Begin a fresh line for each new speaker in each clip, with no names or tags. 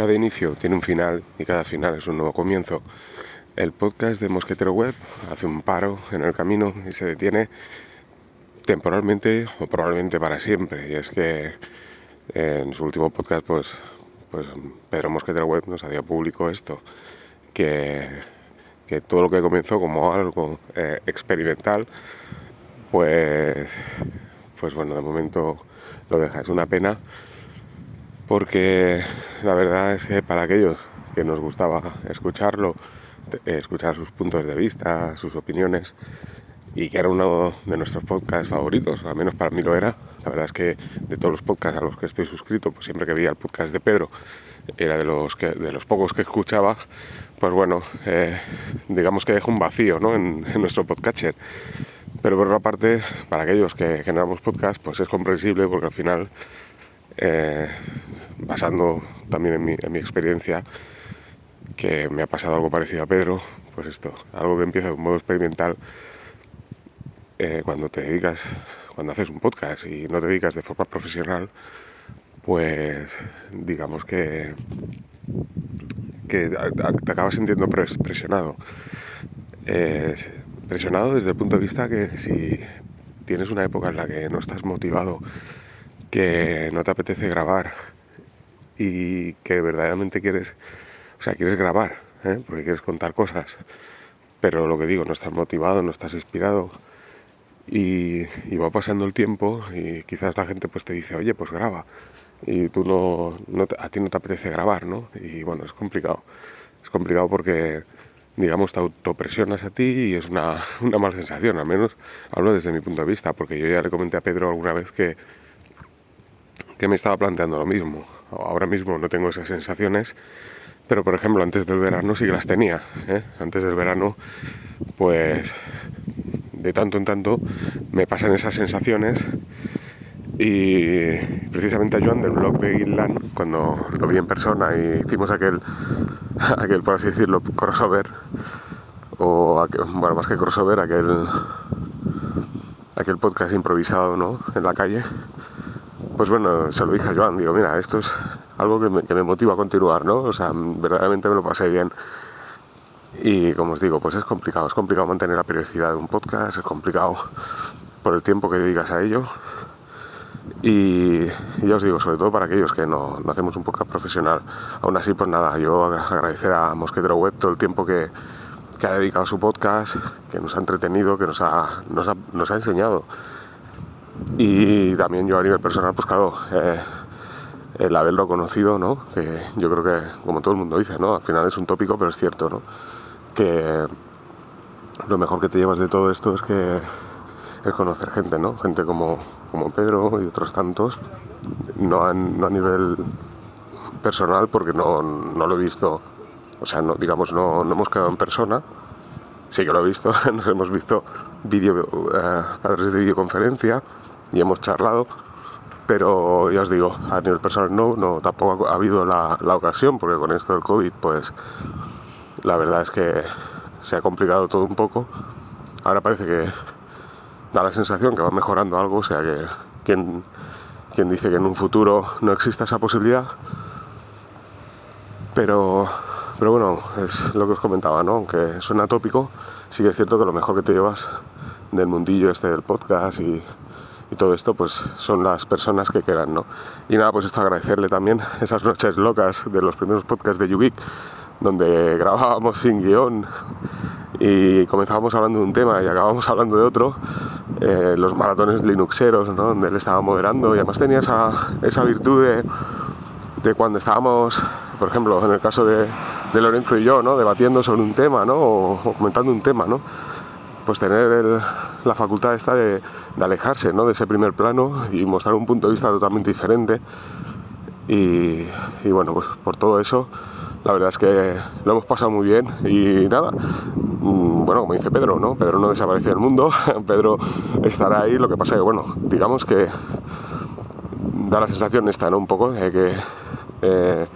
Cada inicio tiene un final y cada final es un nuevo comienzo. El podcast de Mosquetero Web hace un paro en el camino y se detiene temporalmente o probablemente para siempre. Y es que en su último podcast, pues, pues Pedro Mosquetero Web nos hacía público esto, que, que todo lo que comenzó como algo eh, experimental, pues, pues bueno, de momento lo deja. Es una pena porque la verdad es que para aquellos que nos gustaba escucharlo, escuchar sus puntos de vista, sus opiniones, y que era uno de nuestros podcasts favoritos, al menos para mí lo era. La verdad es que de todos los podcasts a los que estoy suscrito, pues siempre que veía el podcast de Pedro, era de los, de los pocos que escuchaba, pues bueno, eh, digamos que deja un vacío ¿no? en, nuestro podcatcher. Pero por otra parte, para aquellos que generamos podcast, pues es comprensible porque al final eh, basando también en mi, en mi, experiencia, que me ha pasado algo parecido a Pedro, pues esto, algo que empieza de un modo experimental, eh, cuando te dedicas, cuando haces un podcast y no te dedicas de forma profesional, pues digamos que, que te acabas sintiendo presionado. Eh, presionado desde el punto de vista que si tienes una época en la que no estás motivado que no te apetece grabar y que verdaderamente quieres, o sea, quieres grabar, ¿eh? porque quieres contar cosas, pero lo que digo, no estás motivado, no estás inspirado y, va pasando el tiempo y quizás la gente pues te dice, oye, pues graba y tú no, a ti no te apetece grabar, ¿no? Y bueno, es complicado, es complicado porque digamos, te autopresionas a ti y es una, una mala sensación, al menos hablo desde mi punto de vista, porque yo ya le comenté a Pedro alguna vez que que me estaba planteando lo mismo. Ahora mismo no tengo esas sensaciones, pero por ejemplo antes del verano sí que las tenía. ¿eh? Antes del verano, pues de tanto en tanto me pasan esas sensaciones y precisamente a Joan del blog de Inland, cuando lo vi en persona y hicimos aquel, aquel por así decirlo, crossover, o bueno, más que crossover, aquel, aquel podcast improvisado ¿no? en la calle, pues bueno, se lo dije a Joan, digo, mira, esto es algo que me, motiva a continuar, ¿no? O sea, verdaderamente me lo pasé bien. Y como os digo, pues es complicado, es complicado mantener la periodicidad de un podcast, es complicado por el tiempo que dedicas a ello. Y, ya os digo, sobre todo para aquellos que no, hacemos un podcast profesional. Aún así, pues nada, yo agradecer a Mosquetero Web todo el tiempo que, ha dedicado a su podcast, que nos ha entretenido, que nos ha, nos ha enseñado y también yo a nivel personal, pues claro, eh, el haberlo conocido, ¿no? Que yo creo que, como todo el mundo dice, ¿no? Al final es un tópico, pero es cierto, ¿no? Que lo mejor que te llevas de todo esto es que es conocer gente, ¿no? Gente como, como Pedro y otros tantos, no a, no a nivel personal, porque no, no, lo he visto, o sea, no, digamos, no, no hemos quedado en persona, sí que lo he visto, nos hemos visto vídeo eh, a través de videoconferencia, y hemos charlado, pero ya os digo, a nivel personal no, no tampoco ha habido la, ocasión, porque con esto del COVID, pues la verdad es que se ha complicado todo un poco. Ahora parece que da la sensación que va mejorando algo, o sea que quien, quien dice que en un futuro no exista esa posibilidad, pero, pero bueno, es lo que os comentaba, ¿no? Aunque suena tópico, sí que es cierto que lo mejor que te llevas del mundillo este del podcast y, y todo esto pues son las personas que quedan, ¿no? Y nada, pues esto agradecerle también esas noches locas de los primeros podcasts de Yugik, donde grabábamos sin guion y comenzábamos hablando de un tema y acabábamos hablando de otro, eh, los maratones linuxeros, ¿no? donde él estaba moderando y además tenía esa, esa virtud de, de, cuando estábamos, por ejemplo, en el caso de, de Lorenzo y yo, ¿no? debatiendo sobre un tema ¿no? o, o comentando un tema, ¿no? Pues tener la facultad esta de, alejarse de ese primer plano y mostrar un punto de vista totalmente diferente. Y, bueno, pues por todo eso, la verdad es que lo hemos pasado muy bien y nada. Mm, bueno, como dice Pedro, ¿no? Pedro no desaparece del mundo, Pedro estará ahí, lo que pasa es que, bueno, digamos que da la sensación esta, ¿no? Un poco de que eh,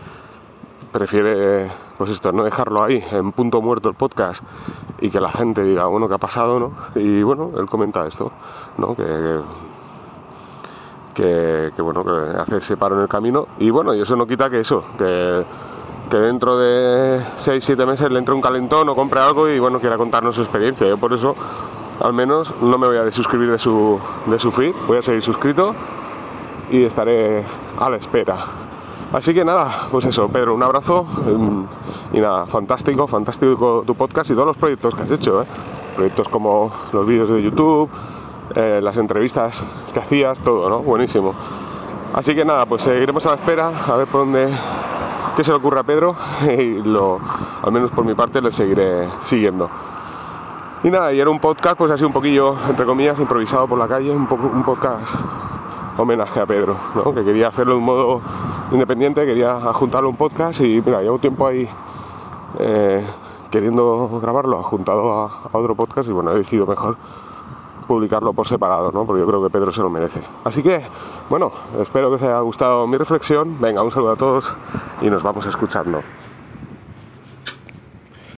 prefiere, pues esto, no dejarlo ahí, en punto muerto el podcast y que la gente diga, bueno, ¿qué ha pasado? ¿no? Y bueno, él comenta esto, ¿no? Que, que, bueno, que hace ese paro en el camino y bueno, y eso no quita que eso, que, que dentro de 6-7 meses le entre un calentón o compre algo y bueno, quiera contarnos su experiencia. Yo por eso al menos no me voy a desuscribir de su, de su feed, voy a seguir suscrito y estaré a la espera. Así que nada, pues eso, Pedro, un abrazo em, y nada, fantástico, fantástico tu podcast y todos los proyectos que has hecho, ¿eh? proyectos como los vídeos de YouTube, eh, las entrevistas que hacías, todo, ¿no? Buenísimo. Así que nada, pues seguiremos a la espera, a ver por dónde, qué se le ocurre a Pedro y lo, al menos por mi parte, le seguiré siguiendo. Y nada, y era un podcast, pues así un poquillo, entre comillas, improvisado por la calle, un, poco, un podcast homenaje a Pedro, ¿no? que quería hacerlo de un modo independiente, quería juntarlo un podcast y mira, llevo tiempo ahí eh, queriendo grabarlo, juntado a, otro podcast y bueno, he decidido mejor publicarlo por separado, ¿no? porque yo creo que Pedro se lo merece. Así que, bueno, espero que os haya gustado mi reflexión, venga, un saludo a todos y nos vamos escuchando.